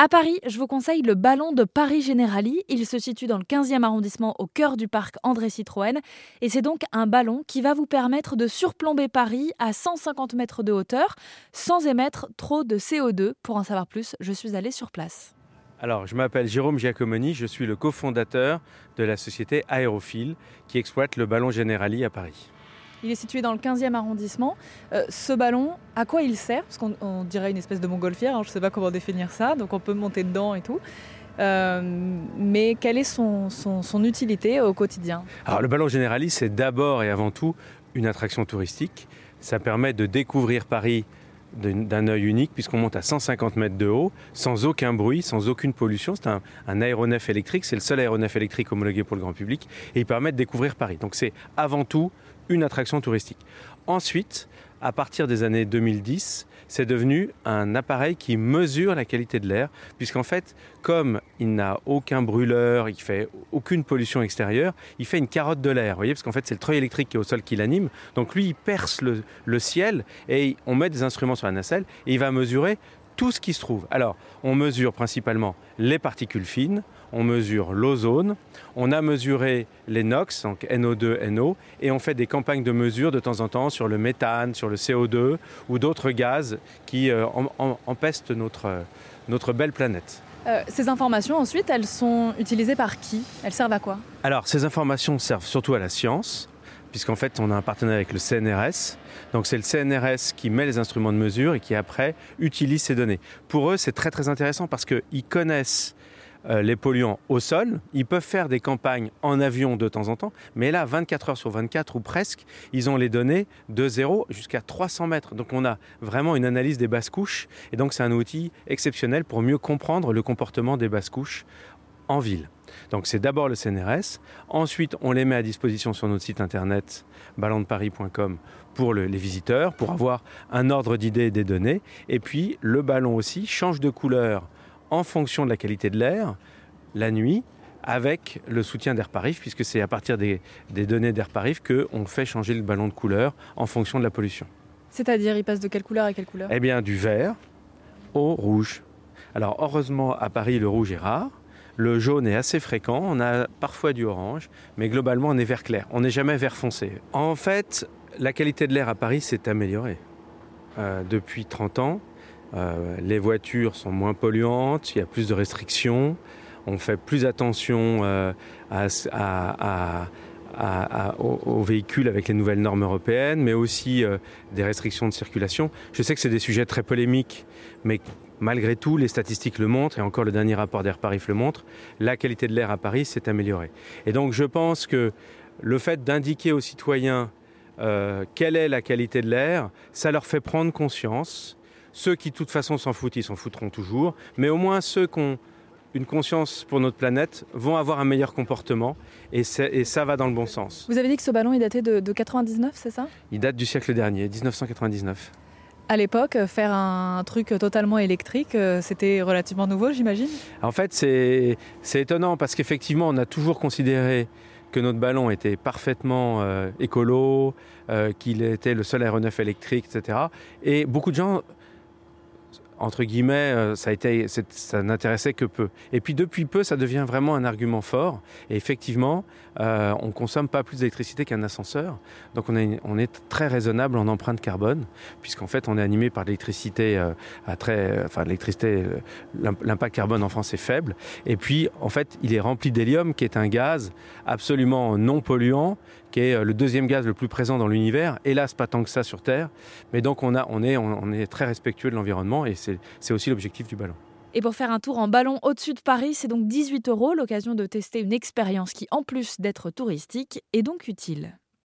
À Paris, je vous conseille le ballon de Paris Generali. Il se situe dans le 15e arrondissement au cœur du parc André Citroën. Et c'est donc un ballon qui va vous permettre de surplomber Paris à 150 mètres de hauteur sans émettre trop de CO2. Pour en savoir plus, je suis allée sur place. Alors, je m'appelle Jérôme Giacomoni, je suis le cofondateur de la société Aérophile qui exploite le ballon Generali à Paris. Il est situé dans le 15e arrondissement. Euh, ce ballon, à quoi il sert? Parce qu'on dirait une espèce de montgolfière, hein, je ne sais pas comment définir ça, donc on peut monter dedans et tout. Euh, mais quelle est son, utilité au quotidien? Alors le ballon généraliste, c'est d'abord et avant tout une attraction touristique. Ça permet de découvrir Paris d'un œil unique puisqu'on monte à 150 mètres de haut, sans aucun bruit, sans aucune pollution. C'est un, un, aéronef électrique, c'est le seul aéronef électrique homologué pour le grand public et il permet de découvrir Paris. Donc c'est avant tout une attraction touristique. Ensuite, à partir des années 2010, c'est devenu un appareil qui mesure la qualité de l'air, puisqu'en fait, comme il n'a aucun brûleur, il fait aucune pollution extérieure, il fait une carotte de l'air, voyez, parce qu'en fait, c'est le treuil électrique qui est au sol qui l'anime. Donc lui, il perce le, ciel et on met des instruments sur la nacelle et il va mesurer tout ce qui se trouve. Alors, on mesure principalement les particules fines, on mesure l'ozone, on a mesuré les NOx, donc NO2, NO, et on fait des campagnes de mesure de temps en temps sur le méthane, sur le CO2 ou d'autres gaz qui euh, empestent notre, notre belle planète. Euh, ces informations, ensuite, elles sont utilisées par qui? Elles servent à quoi? Alors, ces informations servent surtout à la science, puisqu'en fait, on a un partenariat avec le CNRS. Donc, c'est le CNRS qui met les instruments de mesure et qui, après, utilise ces données. Pour eux, c'est très, très intéressant parce qu'ils connaissent euh, les polluants au sol. Ils peuvent faire des campagnes en avion de temps en temps, mais là, 24 heures sur 24 ou presque, ils ont les données de 0 jusqu'à 300 mètres. Donc on a vraiment une analyse des basses couches, et donc c'est un outil exceptionnel pour mieux comprendre le comportement des basses couches en ville. Donc c'est d'abord le CNRS, ensuite on les met à disposition sur notre site internet ballondeparis.com pour les visiteurs, pour avoir un ordre d'idée des données, et puis le ballon aussi change de couleur en fonction de la qualité de l'air la nuit avec le soutien d'AirParif, puisque c'est à partir des, données d'AirParif qu'on fait changer le ballon de couleur en fonction de la pollution. C'est-à-dire, il passe de quelle couleur à quelle couleur? Eh bien, du vert au rouge. Alors, heureusement, à Paris, le rouge est rare. Le jaune est assez fréquent, on a parfois du orange, mais globalement on est vert clair, on n'est jamais vert foncé. En fait, la qualité de l'air à Paris s'est améliorée euh, depuis 30 ans. Euh, les voitures sont moins polluantes, il y a plus de restrictions, on fait plus attention euh, aux, véhicules avec les nouvelles normes européennes, mais aussi des restrictions de circulation. Je sais que c'est des sujets très polémiques, mais malgré tout, les statistiques le montrent, et encore le dernier rapport d'Air Paris le montre, la qualité de l'air à Paris s'est améliorée. Et donc je pense que le fait d'indiquer aux citoyens quelle est la qualité de l'air, ça leur fait prendre conscience ceux qui, de toute façon, s'en foutent, ils s'en foutront toujours. Mais au moins, ceux qui ont une conscience pour notre planète vont avoir un meilleur comportement et, et, ça va dans le bon sens. Vous avez dit que ce ballon, il datait de, de 99, c'est ça? Il date du siècle dernier, 1999. À l'époque, faire un truc totalement électrique, euh, c'était relativement nouveau, j'imagine En fait, c'est étonnant parce qu'effectivement, on a toujours considéré que notre ballon était parfaitement euh, écolo, euh, qu'il était le seul aéronef électrique, etc. Et beaucoup de gens entre guillemets, euh, ça, n'intéressait que peu. Et puis depuis peu, ça devient vraiment un argument fort. Et effectivement, euh, on consomme pas plus d'électricité qu'un ascenseur. Donc on est, très raisonnable en empreinte carbone, puisqu'en fait, on est animé par l'électricité euh, très, enfin l'électricité, euh, l'impact carbone en France est faible. Et puis, en fait, il est rempli d'hélium, qui est un gaz absolument non polluant, qui est le deuxième gaz le plus présent dans l'univers. Hélas, pas tant que ça sur Terre. Mais donc on, a, on, on est très respectueux de l'environnement et c'est aussi l'objectif du ballon. Et pour faire un tour en ballon au-dessus de Paris, c'est donc 18 euros, l'occasion de tester une expérience qui, en plus d'être touristique, est donc utile.